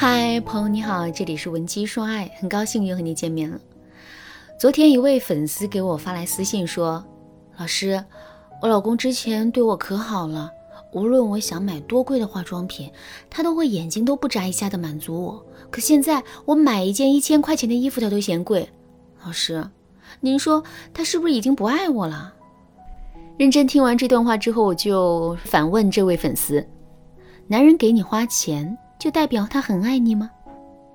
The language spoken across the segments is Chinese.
嗨，朋友你好，这里是文姬说爱，很高兴又和你见面了。昨天一位粉丝给我发来私信说：“老师，我老公之前对我可好了，无论我想买多贵的化妆品，他都会眼睛都不眨一下的满足我。可现在我买一件一千块钱的衣服，他都嫌贵。老师，您说他是不是已经不爱我了？”认真听完这段话之后，我就反问这位粉丝：“男人给你花钱？”就代表他很爱你吗？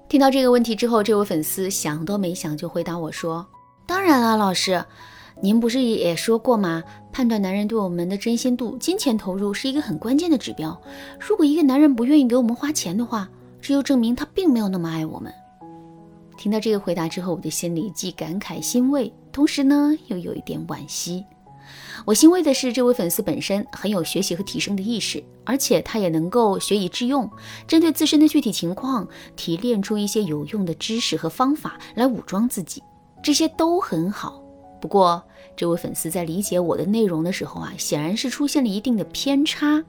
听到这个问题之后，这位粉丝想都没想就回答我说：“当然了，老师，您不是也说过吗？判断男人对我们的真心度，金钱投入是一个很关键的指标。如果一个男人不愿意给我们花钱的话，这就证明他并没有那么爱我们。”听到这个回答之后，我的心里既感慨欣慰，同时呢又有一点惋惜。我欣慰的是，这位粉丝本身很有学习和提升的意识，而且他也能够学以致用，针对自身的具体情况提炼出一些有用的知识和方法来武装自己，这些都很好。不过，这位粉丝在理解我的内容的时候啊，显然是出现了一定的偏差。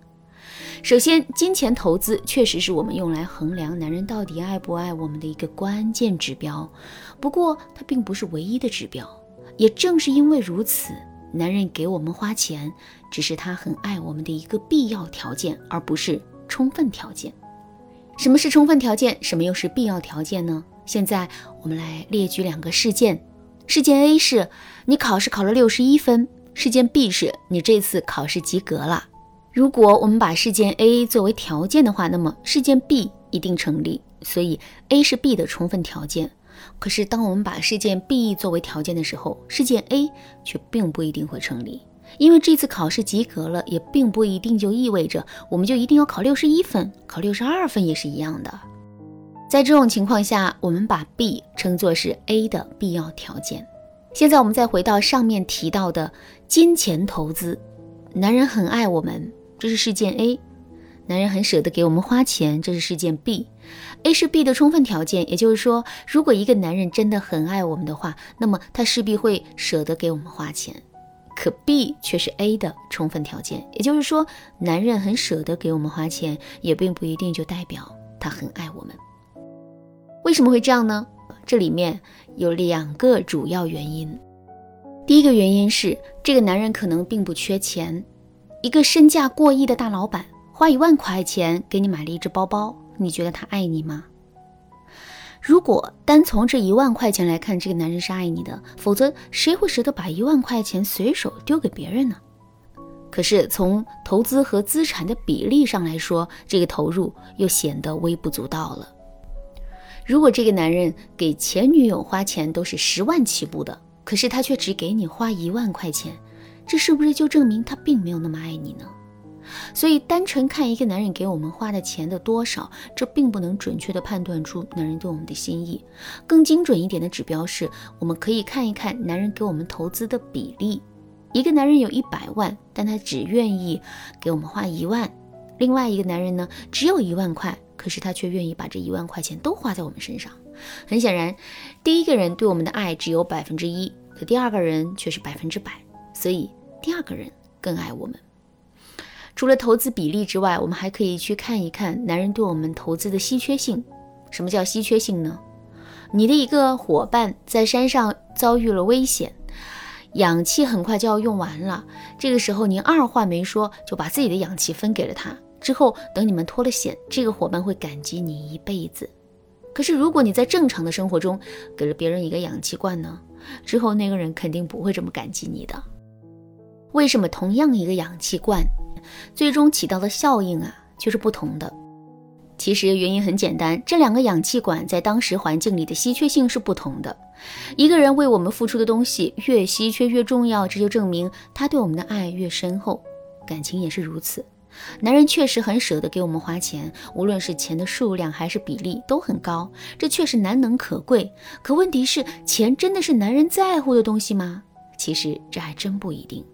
首先，金钱投资确实是我们用来衡量男人到底爱不爱我们的一个关键指标，不过它并不是唯一的指标。也正是因为如此。男人给我们花钱，只是他很爱我们的一个必要条件，而不是充分条件。什么是充分条件？什么又是必要条件呢？现在我们来列举两个事件。事件 A 是你考试考了六十一分，事件 B 是你这次考试及格了。如果我们把事件 A 作为条件的话，那么事件 B 一定成立。所以 A 是 B 的充分条件。可是，当我们把事件 B 作为条件的时候，事件 A 却并不一定会成立，因为这次考试及格了，也并不一定就意味着我们就一定要考六十一分，考六十二分也是一样的。在这种情况下，我们把 B 称作是 A 的必要条件。现在我们再回到上面提到的金钱投资，男人很爱我们，这是事件 A。男人很舍得给我们花钱，这是事件 B。A 是 B 的充分条件，也就是说，如果一个男人真的很爱我们的话，那么他势必会舍得给我们花钱。可 B 却是 A 的充分条件，也就是说，男人很舍得给我们花钱，也并不一定就代表他很爱我们。为什么会这样呢？这里面有两个主要原因。第一个原因是，这个男人可能并不缺钱，一个身价过亿的大老板。花一万块钱给你买了一只包包，你觉得他爱你吗？如果单从这一万块钱来看，这个男人是爱你的，否则谁会舍得把一万块钱随手丢给别人呢？可是从投资和资产的比例上来说，这个投入又显得微不足道了。如果这个男人给前女友花钱都是十万起步的，可是他却只给你花一万块钱，这是不是就证明他并没有那么爱你呢？所以，单纯看一个男人给我们花的钱的多少，这并不能准确的判断出男人对我们的心意。更精准一点的指标是，我们可以看一看男人给我们投资的比例。一个男人有一百万，但他只愿意给我们花一万；另外一个男人呢，只有一万块，可是他却愿意把这一万块钱都花在我们身上。很显然，第一个人对我们的爱只有百分之一，可第二个人却是百分之百，所以第二个人更爱我们。除了投资比例之外，我们还可以去看一看男人对我们投资的稀缺性。什么叫稀缺性呢？你的一个伙伴在山上遭遇了危险，氧气很快就要用完了。这个时候，您二话没说就把自己的氧气分给了他。之后，等你们脱了险，这个伙伴会感激你一辈子。可是，如果你在正常的生活中给了别人一个氧气罐呢？之后那个人肯定不会这么感激你的。为什么同样一个氧气罐？最终起到的效应啊，却是不同的。其实原因很简单，这两个氧气管在当时环境里的稀缺性是不同的。一个人为我们付出的东西越稀缺越重要，这就证明他对我们的爱越深厚。感情也是如此。男人确实很舍得给我们花钱，无论是钱的数量还是比例都很高，这确实难能可贵。可问题是，钱真的是男人在乎的东西吗？其实这还真不一定。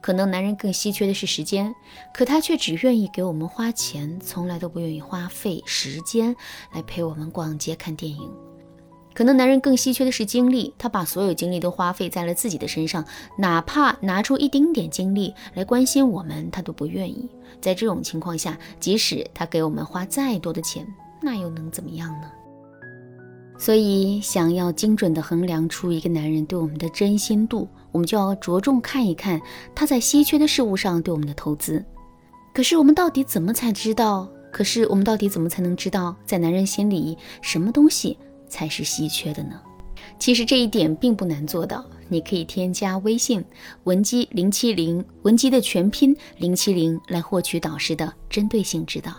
可能男人更稀缺的是时间，可他却只愿意给我们花钱，从来都不愿意花费时间来陪我们逛街看电影。可能男人更稀缺的是精力，他把所有精力都花费在了自己的身上，哪怕拿出一丁点精力来关心我们，他都不愿意。在这种情况下，即使他给我们花再多的钱，那又能怎么样呢？所以，想要精准地衡量出一个男人对我们的真心度，我们就要着重看一看他在稀缺的事物上对我们的投资。可是，我们到底怎么才知道？可是，我们到底怎么才能知道，在男人心里什么东西才是稀缺的呢？其实这一点并不难做到，你可以添加微信文姬零七零，文姬的全拼零七零，来获取导师的针对性指导。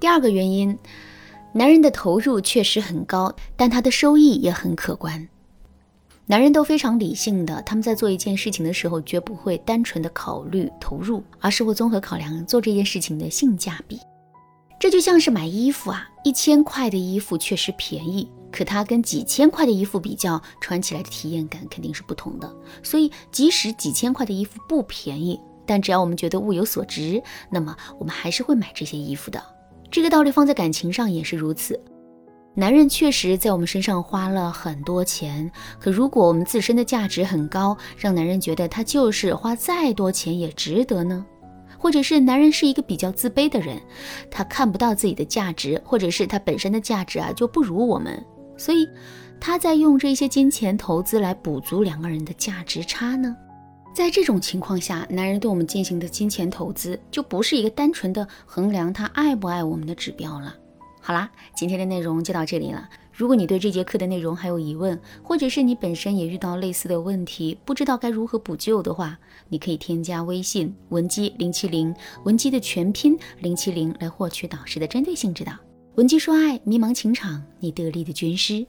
第二个原因。男人的投入确实很高，但他的收益也很可观。男人都非常理性的，他们在做一件事情的时候，绝不会单纯的考虑投入，而是会综合考量做这件事情的性价比。这就像是买衣服啊，一千块的衣服确实便宜，可它跟几千块的衣服比较，穿起来的体验感肯定是不同的。所以，即使几千块的衣服不便宜，但只要我们觉得物有所值，那么我们还是会买这些衣服的。这个道理放在感情上也是如此。男人确实在我们身上花了很多钱，可如果我们自身的价值很高，让男人觉得他就是花再多钱也值得呢？或者是男人是一个比较自卑的人，他看不到自己的价值，或者是他本身的价值啊就不如我们，所以他在用这些金钱投资来补足两个人的价值差呢？在这种情况下，男人对我们进行的金钱投资就不是一个单纯的衡量他爱不爱我们的指标了。好啦，今天的内容就到这里了。如果你对这节课的内容还有疑问，或者是你本身也遇到类似的问题，不知道该如何补救的话，你可以添加微信文姬零七零，文姬的全拼零七零来获取导师的针对性指导。文姬说爱，迷茫情场，你得力的军师。